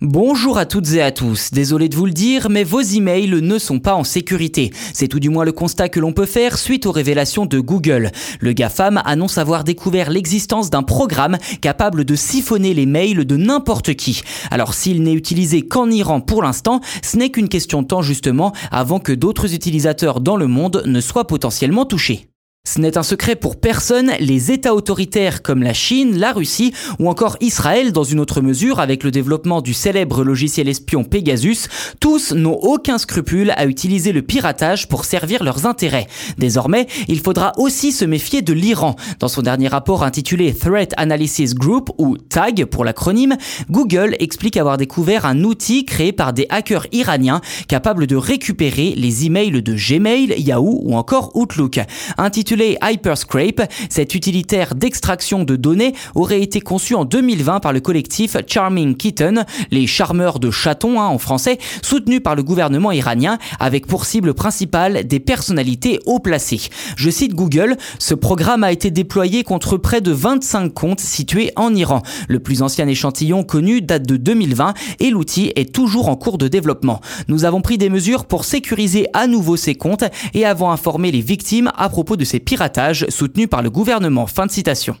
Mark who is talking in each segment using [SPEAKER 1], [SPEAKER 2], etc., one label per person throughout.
[SPEAKER 1] Bonjour à toutes et à tous. Désolé de vous le dire, mais vos emails ne sont pas en sécurité. C'est tout du moins le constat que l'on peut faire suite aux révélations de Google. Le GAFAM annonce avoir découvert l'existence d'un programme capable de siphonner les mails de n'importe qui. Alors s'il n'est utilisé qu'en Iran pour l'instant, ce n'est qu'une question de temps justement avant que d'autres utilisateurs dans le monde ne soient potentiellement touchés. Ce n'est un secret pour personne, les États autoritaires comme la Chine, la Russie ou encore Israël dans une autre mesure avec le développement du célèbre logiciel espion Pegasus, tous n'ont aucun scrupule à utiliser le piratage pour servir leurs intérêts. Désormais, il faudra aussi se méfier de l'Iran. Dans son dernier rapport intitulé Threat Analysis Group ou TAG pour l'acronyme, Google explique avoir découvert un outil créé par des hackers iraniens capables de récupérer les emails de Gmail, Yahoo ou encore Outlook. Intitulé Hyperscrape, cet utilitaire d'extraction de données aurait été conçu en 2020 par le collectif Charming Kitten, les charmeurs de chatons hein, en français, soutenu par le gouvernement iranien, avec pour cible principale des personnalités haut placées. Je cite Google, ce programme a été déployé contre près de 25 comptes situés en Iran. Le plus ancien échantillon connu date de 2020 et l'outil est toujours en cours de développement. Nous avons pris des mesures pour sécuriser à nouveau ces comptes et avons informé les victimes à propos de ces piratage soutenu par le gouvernement. Fin de citation.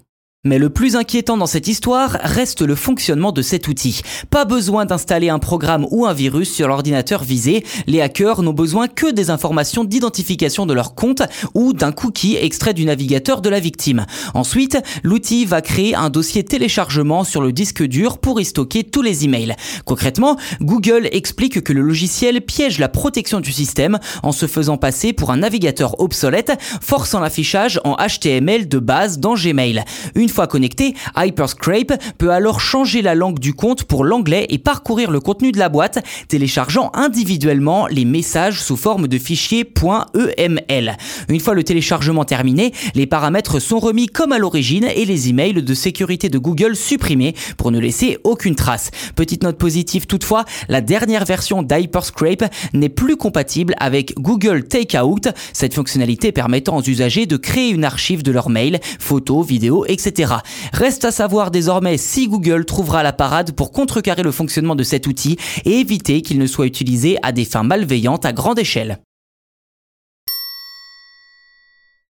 [SPEAKER 1] Mais le plus inquiétant dans cette histoire reste le fonctionnement de cet outil. Pas besoin d'installer un programme ou un virus sur l'ordinateur visé, les hackers n'ont besoin que des informations d'identification de leur compte ou d'un cookie extrait du navigateur de la victime. Ensuite, l'outil va créer un dossier téléchargement sur le disque dur pour y stocker tous les emails. Concrètement, Google explique que le logiciel piège la protection du système en se faisant passer pour un navigateur obsolète, forçant l'affichage en HTML de base dans Gmail. Connecté, Hyperscrape peut alors changer la langue du compte pour l'anglais et parcourir le contenu de la boîte, téléchargeant individuellement les messages sous forme de fichiers .eml. Une fois le téléchargement terminé, les paramètres sont remis comme à l'origine et les emails de sécurité de Google supprimés pour ne laisser aucune trace. Petite note positive toutefois, la dernière version d'Hyperscrape n'est plus compatible avec Google Takeout, cette fonctionnalité permettant aux usagers de créer une archive de leurs mails, photos, vidéos, Reste à savoir désormais si Google trouvera la parade pour contrecarrer le fonctionnement de cet outil et éviter qu'il ne soit utilisé à des fins malveillantes à grande échelle.